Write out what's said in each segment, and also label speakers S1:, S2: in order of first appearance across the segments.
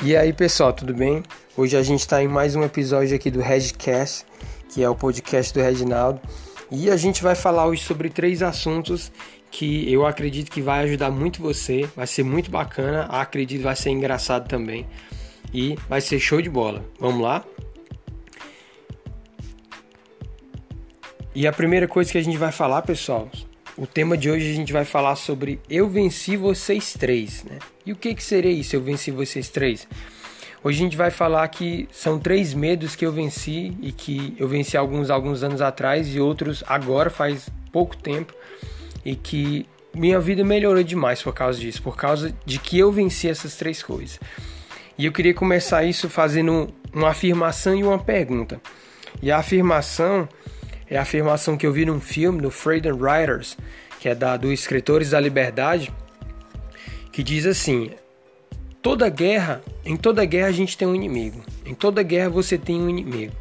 S1: E aí pessoal, tudo bem? Hoje a gente está em mais um episódio aqui do Redcast, que é o podcast do Reginaldo, e a gente vai falar hoje sobre três assuntos que eu acredito que vai ajudar muito você, vai ser muito bacana, acredito vai ser engraçado também e vai ser show de bola. Vamos lá? E a primeira coisa que a gente vai falar, pessoal, o tema de hoje a gente vai falar sobre Eu Venci Vocês Três, né? E o que, que seria isso, Eu Venci Vocês Três? Hoje a gente vai falar que são três medos que eu venci e que eu venci alguns alguns anos atrás e outros agora faz pouco tempo e que minha vida melhorou demais por causa disso, por causa de que eu venci essas três coisas. E eu queria começar isso fazendo uma afirmação e uma pergunta. E a afirmação é a afirmação que eu vi num filme do Freedom Writers, que é da, do Escritores da Liberdade, que diz assim: toda guerra, em toda guerra a gente tem um inimigo. Em toda guerra você tem um inimigo.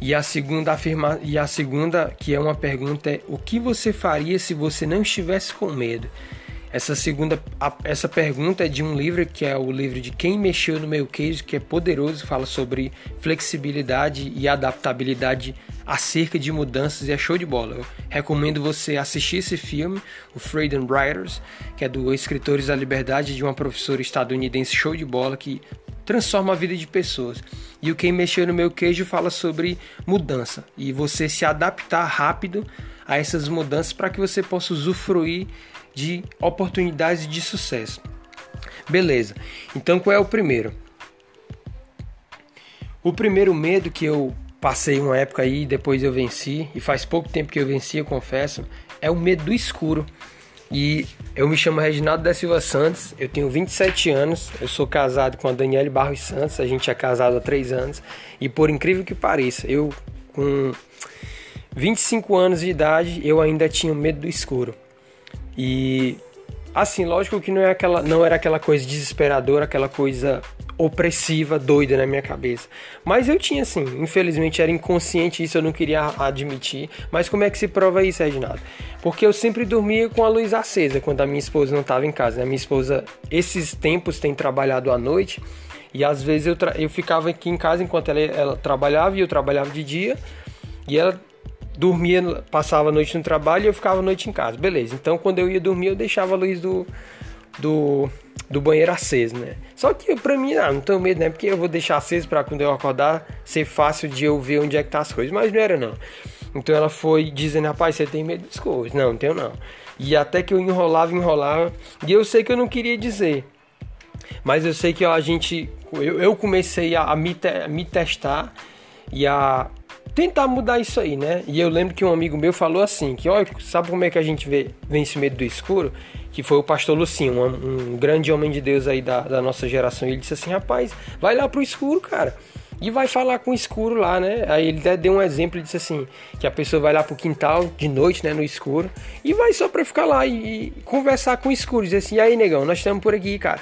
S1: E a segunda afirma, e a segunda, que é uma pergunta é: o que você faria se você não estivesse com medo? Essa segunda essa pergunta é de um livro que é o livro de Quem Mexeu no Meu Queijo, que é poderoso, fala sobre flexibilidade e adaptabilidade acerca de mudanças e é show de bola. Eu recomendo você assistir esse filme, o Freedom Writers, que é do Escritores da Liberdade de uma professora estadunidense show de bola que transforma a vida de pessoas. E o Quem Mexeu no Meu Queijo fala sobre mudança e você se adaptar rápido a essas mudanças para que você possa usufruir de oportunidades de sucesso. Beleza. Então qual é o primeiro? O primeiro medo que eu passei uma época aí, depois eu venci, e faz pouco tempo que eu venci, eu confesso, é o medo do escuro. E eu me chamo Reginaldo da Silva Santos, eu tenho 27 anos, eu sou casado com a Daniele Barros Santos, a gente é casado há 3 anos, e por incrível que pareça, eu com 25 anos de idade, eu ainda tinha medo do escuro. E assim, lógico que não, é aquela, não era aquela coisa desesperadora, aquela coisa opressiva, doida na minha cabeça. Mas eu tinha assim, infelizmente era inconsciente isso, eu não queria admitir. Mas como é que se prova isso, Reginaldo? Porque eu sempre dormia com a luz acesa quando a minha esposa não estava em casa. A minha esposa, esses tempos, tem trabalhado à noite. E às vezes eu, eu ficava aqui em casa enquanto ela, ela trabalhava e eu trabalhava de dia. E ela dormia, passava a noite no trabalho e eu ficava a noite em casa. Beleza. Então quando eu ia dormir, eu deixava a luz do, do do banheiro aceso, né? Só que pra mim, ah, não tenho medo, né? Porque eu vou deixar aceso para quando eu acordar ser fácil de eu ver onde é que tá as coisas. Mas não era não. Então ela foi dizendo, rapaz, você tem medo das coisas? Não, não tenho não. E até que eu enrolava, enrolava. E eu sei que eu não queria dizer. Mas eu sei que a gente. Eu, eu comecei a, a, me te, a me testar e a tentar mudar isso aí, né? E eu lembro que um amigo meu falou assim: que olha, sabe como é que a gente vê, vence medo do escuro? que foi o pastor Lucinho, um, um grande homem de Deus aí da, da nossa geração. E ele disse assim: rapaz, vai lá pro escuro, cara e vai falar com o escuro lá, né? Aí ele deu um exemplo e disse assim: que a pessoa vai lá pro quintal de noite, né? No escuro, e vai só pra ficar lá e, e conversar com o escuro. Dizer assim: aí, negão, nós estamos por aqui, cara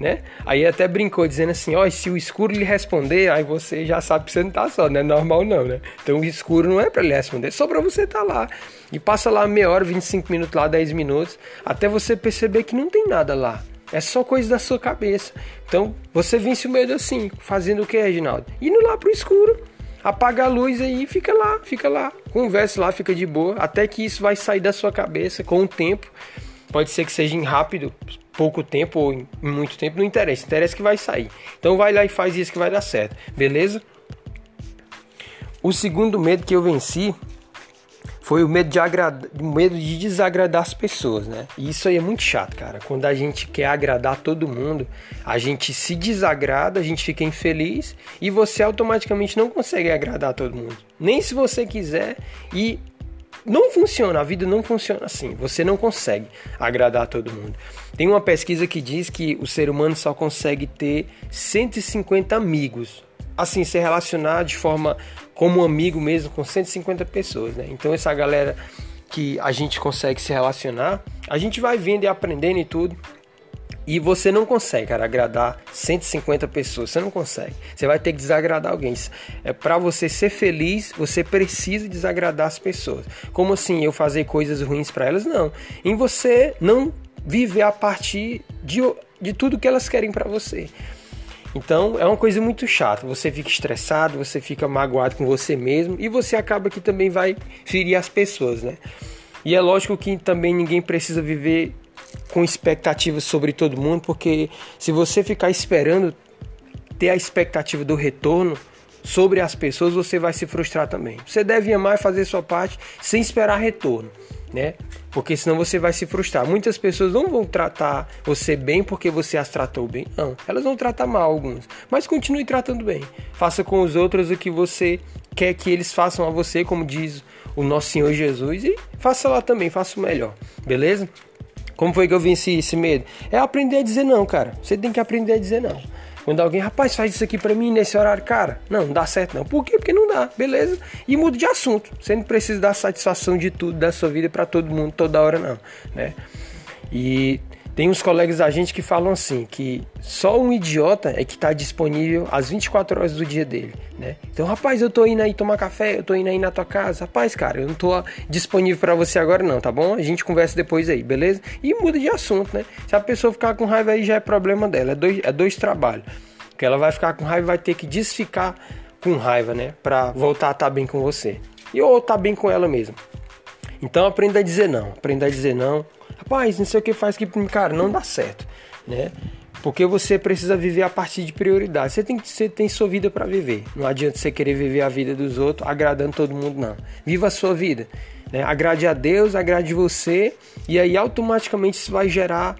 S1: né? Aí até brincou dizendo assim, ó, oh, se o escuro lhe responder, aí você já sabe que você não tá só, não é normal não, né? Então o escuro não é para ele responder, só para você tá lá. E passa lá meia hora, 25 minutos lá, 10 minutos, até você perceber que não tem nada lá. É só coisa da sua cabeça. Então, você vence o medo assim, fazendo o que, Reginaldo? Indo lá pro escuro. Apaga a luz aí e fica lá, fica lá. Converse lá, fica de boa. Até que isso vai sair da sua cabeça com o tempo. Pode ser que seja em rápido, pouco tempo ou em muito tempo, não interessa. Interessa que vai sair. Então vai lá e faz isso que vai dar certo. Beleza? O segundo medo que eu venci foi o medo de, agradar, medo de desagradar as pessoas, né? E isso aí é muito chato, cara. Quando a gente quer agradar todo mundo, a gente se desagrada, a gente fica infeliz e você automaticamente não consegue agradar todo mundo. Nem se você quiser e não funciona, a vida não funciona assim. Você não consegue agradar todo mundo. Tem uma pesquisa que diz que o ser humano só consegue ter 150 amigos. Assim, se relacionar de forma como um amigo mesmo com 150 pessoas, né? Então essa galera que a gente consegue se relacionar, a gente vai vendo e aprendendo e tudo. E você não consegue, cara, agradar 150 pessoas. Você não consegue. Você vai ter que desagradar alguém. É para você ser feliz, você precisa desagradar as pessoas. Como assim eu fazer coisas ruins para elas? Não. Em você não viver a partir de, de tudo que elas querem para você. Então é uma coisa muito chata. Você fica estressado, você fica magoado com você mesmo e você acaba que também vai ferir as pessoas, né? E é lógico que também ninguém precisa viver com expectativas sobre todo mundo, porque se você ficar esperando ter a expectativa do retorno sobre as pessoas, você vai se frustrar também. Você deve amar e fazer sua parte sem esperar retorno, né? Porque senão você vai se frustrar. Muitas pessoas não vão tratar você bem porque você as tratou bem. Não, elas vão tratar mal alguns. Mas continue tratando bem. Faça com os outros o que você quer que eles façam a você, como diz o nosso Senhor Jesus, e faça lá também, faça o melhor. Beleza? Como foi que eu venci esse medo? É aprender a dizer não, cara. Você tem que aprender a dizer não. Quando alguém, rapaz, faz isso aqui para mim nesse horário, cara, não, não dá certo não. Por quê? Porque não dá, beleza? E muda de assunto. Você não precisa dar satisfação de tudo da sua vida para todo mundo toda hora, não, né? E tem uns colegas da gente que falam assim, que só um idiota é que está disponível às 24 horas do dia dele, né? Então, rapaz, eu tô indo aí tomar café, eu tô indo aí na tua casa. Rapaz, cara, eu não tô disponível para você agora não, tá bom? A gente conversa depois aí, beleza? E muda de assunto, né? Se a pessoa ficar com raiva aí já é problema dela, é dois, é dois trabalhos. Que ela vai ficar com raiva e vai ter que desficar com raiva, né? Pra voltar a estar tá bem com você. E ou tá bem com ela mesmo. Então aprenda a dizer não, aprenda a dizer não, Rapaz, não sei o que faz que cara, não dá certo, né? Porque você precisa viver a partir de prioridade. Você tem, você tem sua vida para viver. Não adianta você querer viver a vida dos outros agradando todo mundo, não. Viva a sua vida. Né? Agrade a Deus, agrade você, e aí automaticamente isso vai gerar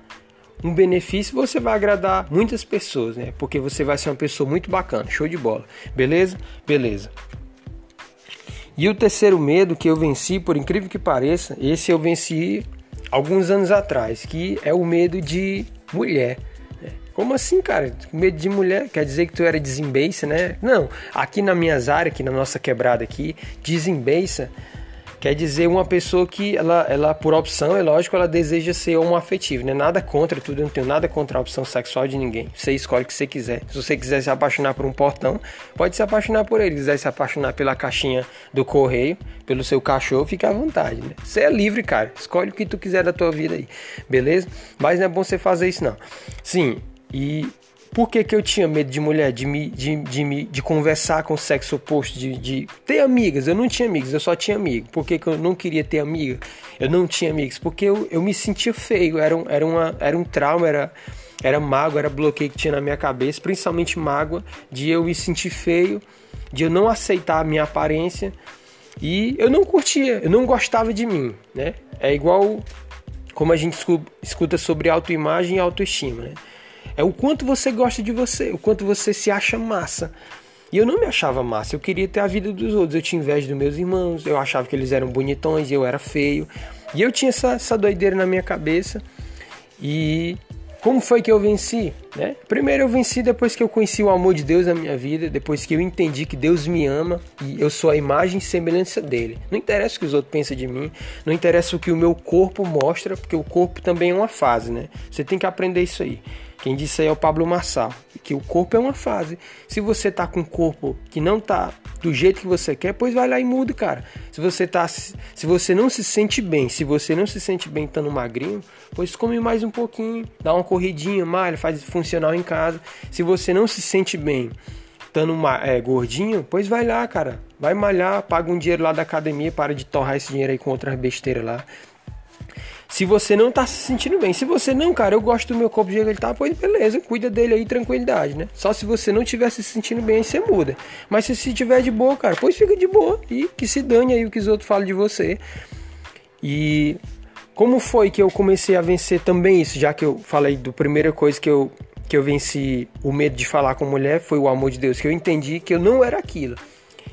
S1: um benefício. Você vai agradar muitas pessoas, né? Porque você vai ser uma pessoa muito bacana. Show de bola. Beleza? Beleza. E o terceiro medo que eu venci, por incrível que pareça, esse eu venci alguns anos atrás, que é o medo de mulher. Como assim, cara? Medo de mulher quer dizer que tu era desembeça, né? Não, aqui na minhas áreas, aqui na nossa quebrada aqui, desembeça Quer dizer, uma pessoa que ela, ela por opção, é lógico, ela deseja ser homoafetivo, né? Nada contra tudo, eu não tenho nada contra a opção sexual de ninguém. Você escolhe o que você quiser. Se você quiser se apaixonar por um portão, pode se apaixonar por ele. Se quiser se apaixonar pela caixinha do correio, pelo seu cachorro, fica à vontade, né? Você é livre, cara. Escolhe o que tu quiser da tua vida aí, beleza? Mas não é bom você fazer isso, não. Sim, e por que, que eu tinha medo de mulher, de me, de, de, me, de conversar com o sexo oposto, de, de ter amigas? Eu não tinha amigas, eu só tinha amigo. Por que, que eu não queria ter amiga? Eu não tinha amigos, porque eu, eu me sentia feio, era um, era uma, era um trauma, era, era mágoa, era bloqueio que tinha na minha cabeça, principalmente mágoa, de eu me sentir feio, de eu não aceitar a minha aparência e eu não curtia, eu não gostava de mim, né? É igual como a gente escuta sobre autoimagem e autoestima, né? É o quanto você gosta de você, o quanto você se acha massa. E eu não me achava massa, eu queria ter a vida dos outros. Eu tinha inveja dos meus irmãos, eu achava que eles eram bonitões e eu era feio. E eu tinha essa, essa doideira na minha cabeça. E como foi que eu venci? Né? Primeiro eu venci depois que eu conheci o amor de Deus na minha vida, depois que eu entendi que Deus me ama e eu sou a imagem e semelhança dele. Não interessa o que os outros pensam de mim, não interessa o que o meu corpo mostra, porque o corpo também é uma fase, né? Você tem que aprender isso aí. Quem disse aí é o Pablo Marçal, que o corpo é uma fase. Se você tá com um corpo que não tá do jeito que você quer, pois vai lá e muda, cara. Se você tá se você não se sente bem, se você não se sente bem estando magrinho, pois come mais um pouquinho, dá uma corridinha, malha, faz funcional em casa. Se você não se sente bem estando é, gordinho, pois vai lá, cara. Vai malhar, paga um dinheiro lá da academia, para de torrar esse dinheiro aí com outras besteiras lá. Se você não tá se sentindo bem. Se você não, cara, eu gosto do meu corpo do jeito que ele tá, pois beleza, cuida dele aí, tranquilidade, né? Só se você não estiver se sentindo bem, aí você muda. Mas se você estiver de boa, cara, pois fica de boa e que se dane aí o que os outros falam de você. E como foi que eu comecei a vencer também isso, já que eu falei do primeira coisa que eu que eu venci o medo de falar com mulher foi o amor de Deus, que eu entendi que eu não era aquilo.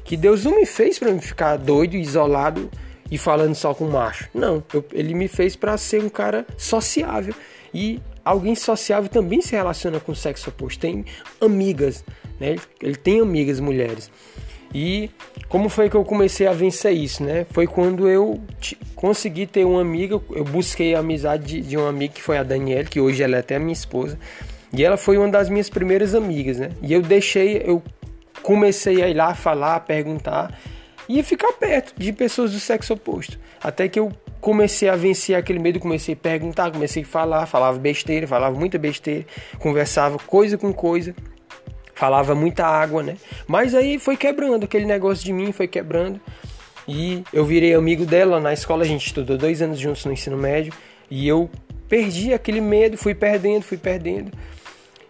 S1: Que Deus não me fez para me ficar doido, isolado e falando só com macho. Não, eu, ele me fez para ser um cara sociável. E alguém sociável também se relaciona com o sexo oposto. Tem amigas, né? Ele tem amigas mulheres. E como foi que eu comecei a vencer isso, né? Foi quando eu consegui ter uma amiga, eu busquei a amizade de, de uma amiga que foi a Daniela, que hoje ela é até minha esposa. E ela foi uma das minhas primeiras amigas, né? E eu deixei, eu comecei a ir lá falar, perguntar e ficar perto de pessoas do sexo oposto. Até que eu comecei a vencer aquele medo, comecei a perguntar, comecei a falar, falava besteira, falava muita besteira, conversava coisa com coisa. falava muita água, né? Mas aí foi quebrando, aquele negócio de mim foi quebrando. E eu virei amigo dela na escola, a gente estudou dois anos juntos no ensino médio. E eu perdi aquele medo, fui perdendo, fui perdendo.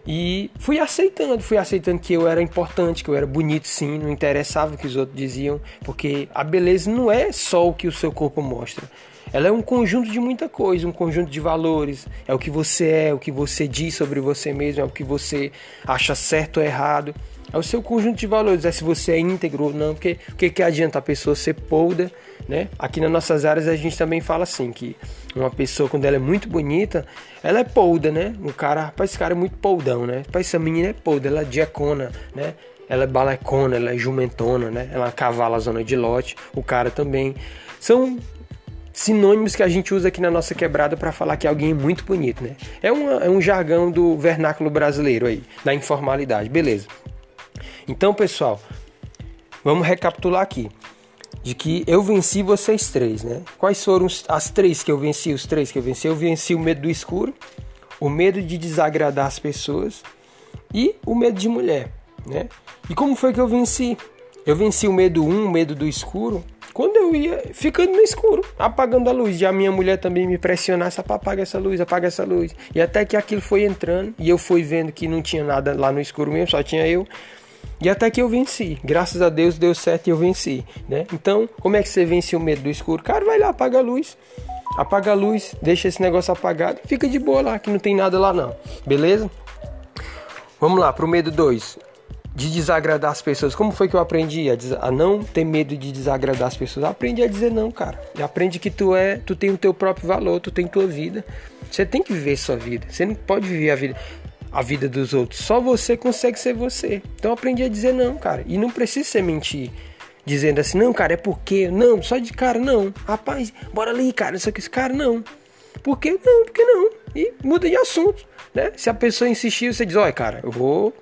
S1: E fui aceitando, fui aceitando que eu era importante, que eu era bonito sim, não interessava o que os outros diziam, porque a beleza não é só o que o seu corpo mostra. Ela é um conjunto de muita coisa, um conjunto de valores. É o que você é, o que você diz sobre você mesmo, é o que você acha certo ou errado. É o seu conjunto de valores, é se você é íntegro ou não, porque o que, que adianta a pessoa ser polda, né? Aqui nas nossas áreas a gente também fala assim, que uma pessoa quando ela é muito bonita, ela é polda, né? Um cara, rapaz, esse cara é muito poldão, né? Rapaz, essa menina é polda, ela é diacona, né? Ela é balecona, ela é jumentona, né? Ela cavala a zona de lote, o cara também. São sinônimos que a gente usa aqui na nossa quebrada para falar que alguém é muito bonito, né? É, uma, é um jargão do vernáculo brasileiro aí, da informalidade, beleza. Então, pessoal, vamos recapitular aqui. De que eu venci vocês três, né? Quais foram as três que eu venci? Os três que eu venci? Eu venci o medo do escuro, o medo de desagradar as pessoas e o medo de mulher, né? E como foi que eu venci? Eu venci o medo um, o medo do escuro, quando eu ia ficando no escuro, apagando a luz. E a minha mulher também me pressionasse, apaga essa luz, apaga essa luz. E até que aquilo foi entrando e eu fui vendo que não tinha nada lá no escuro mesmo, só tinha eu. E até que eu venci. Graças a Deus deu certo e eu venci, né? Então, como é que você vence o medo do escuro? Cara, vai lá, apaga a luz. Apaga a luz, deixa esse negócio apagado, fica de boa lá, que não tem nada lá não. Beleza? Vamos lá, pro medo 2. De desagradar as pessoas. Como foi que eu aprendi a, a não ter medo de desagradar as pessoas? Aprendi a dizer não, cara. Aprende que tu é, tu tem o teu próprio valor, tu tem tua vida. Você tem que viver sua vida. Você não pode viver a vida a vida dos outros. Só você consegue ser você. Então aprendi a dizer não, cara. E não precisa ser mentir. Dizendo assim, não, cara, é porque. Não, só de cara, não. Rapaz, bora ali, cara. Só que esse cara, não. Por que não? Por que não? E muda de assunto, né? Se a pessoa insistir, você diz, olha, cara, eu vou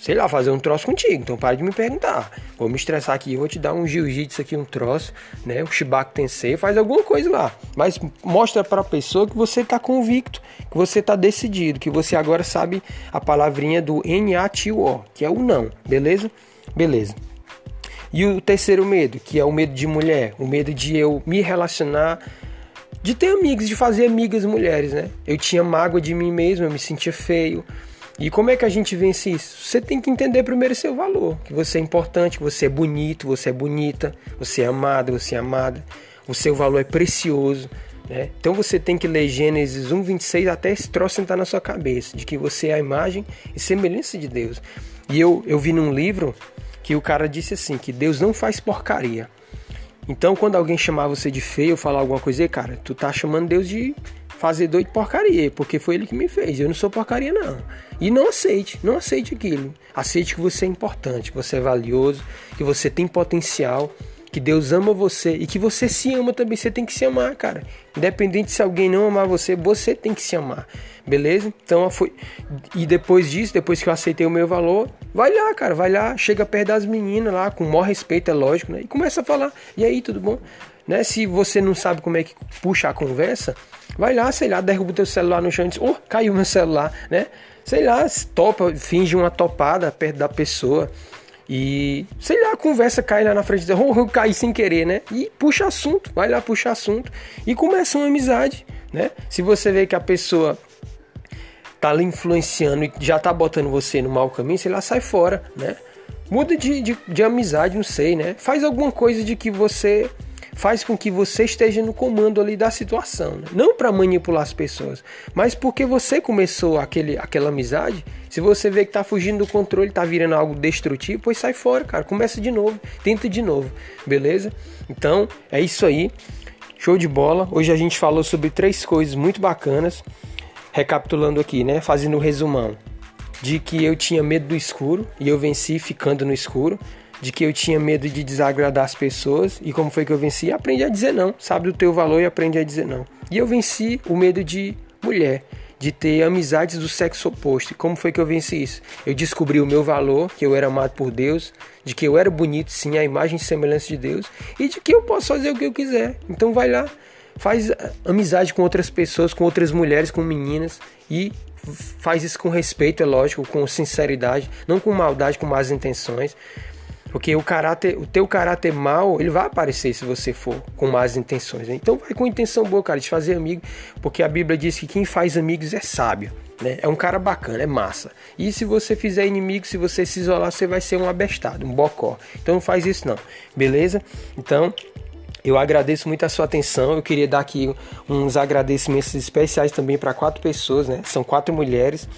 S1: sei lá, fazer um troço contigo. Então para de me perguntar. Vou me estressar aqui, vou te dar um jiu-jitsu aqui, um troço, né? Um Shibaku Tensei, faz alguma coisa lá. Mas mostra para a pessoa que você tá convicto, que você tá decidido, que você agora sabe a palavrinha do N-A-T-O, que é o não, beleza? Beleza. E o terceiro medo, que é o medo de mulher, o medo de eu me relacionar de ter amigos, de fazer amigas mulheres, né? Eu tinha mágoa de mim mesmo, eu me sentia feio, e como é que a gente vence isso? Você tem que entender primeiro seu valor, que você é importante, que você é bonito, você é bonita, você é amada, você é amada, o seu valor é precioso. Né? Então você tem que ler Gênesis 1,26 até esse troço sentar na sua cabeça, de que você é a imagem e semelhança de Deus. E eu, eu vi num livro que o cara disse assim, que Deus não faz porcaria. Então quando alguém chamar você de feio ou falar alguma coisa, cara, tu tá chamando Deus de fazer doido porcaria, porque foi ele que me fez. Eu não sou porcaria, não. E não aceite, não aceite aquilo. Aceite que você é importante, que você é valioso, que você tem potencial, que Deus ama você e que você se ama também. Você tem que se amar, cara. Independente se alguém não amar você, você tem que se amar. Beleza? Então foi. E depois disso, depois que eu aceitei o meu valor, vai lá, cara, vai lá, chega perto das meninas lá, com o maior respeito, é lógico, né? E começa a falar. E aí, tudo bom? Né? Se você não sabe como é que puxa a conversa, vai lá, sei lá, derruba o teu celular no chão e diz, oh, caiu meu celular, né? Sei lá, topa, finge uma topada perto da pessoa. E, sei lá, a conversa cai lá na frente, diz, oh, eu caí sem querer, né? E puxa assunto, vai lá, puxa assunto. E começa uma amizade, né? Se você vê que a pessoa tá lhe influenciando e já tá botando você no mau caminho, sei lá, sai fora, né? Muda de, de, de amizade, não sei, né? Faz alguma coisa de que você faz com que você esteja no comando ali da situação. Né? Não para manipular as pessoas, mas porque você começou aquele, aquela amizade. Se você vê que tá fugindo do controle, tá virando algo destrutivo, pois sai fora, cara. Começa de novo, tenta de novo, beleza? Então é isso aí. Show de bola. Hoje a gente falou sobre três coisas muito bacanas. Recapitulando aqui, né? Fazendo um resumão de que eu tinha medo do escuro e eu venci ficando no escuro de que eu tinha medo de desagradar as pessoas e como foi que eu venci? Aprendi a dizer não, sabe do teu valor e aprende a dizer não. E eu venci o medo de mulher, de ter amizades do sexo oposto. E como foi que eu venci isso? Eu descobri o meu valor, que eu era amado por Deus, de que eu era bonito sim, a imagem e semelhança de Deus, e de que eu posso fazer o que eu quiser. Então vai lá, faz amizade com outras pessoas, com outras mulheres, com meninas e faz isso com respeito, é lógico, com sinceridade, não com maldade, com más intenções. Porque o caráter, o teu caráter mal, ele vai aparecer se você for com más intenções. Né? Então vai com intenção boa, cara, de fazer amigo, porque a Bíblia diz que quem faz amigos é sábio, né? É um cara bacana, é massa. E se você fizer inimigo, se você se isolar, você vai ser um abestado, um bocó. Então não faz isso não, beleza? Então eu agradeço muito a sua atenção. Eu queria dar aqui uns agradecimentos especiais também para quatro pessoas, né? São quatro mulheres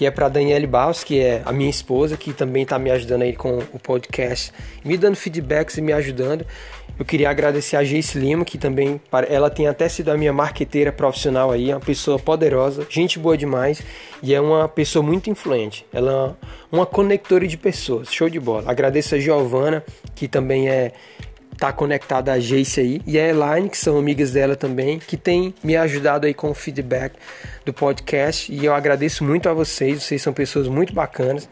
S1: que é para Daniele Barros, que é a minha esposa, que também está me ajudando aí com o podcast, me dando feedbacks e me ajudando. Eu queria agradecer a Jace Lima, que também ela tem até sido a minha marqueteira profissional aí, uma pessoa poderosa, gente boa demais e é uma pessoa muito influente. Ela é uma conectora de pessoas, show de bola. Agradeço a Giovana, que também é tá conectada a Jace aí e a Elaine, que são amigas dela também, que tem me ajudado aí com o feedback do podcast e eu agradeço muito a vocês, vocês são pessoas muito bacanas.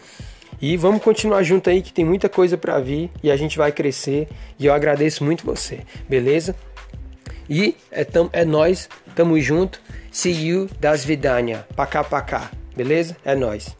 S1: E vamos continuar junto aí que tem muita coisa para vir e a gente vai crescer e eu agradeço muito você, beleza? E é, tam, é nós, tamo junto. See you das vidania. Pacá, pacá. Beleza? É nós.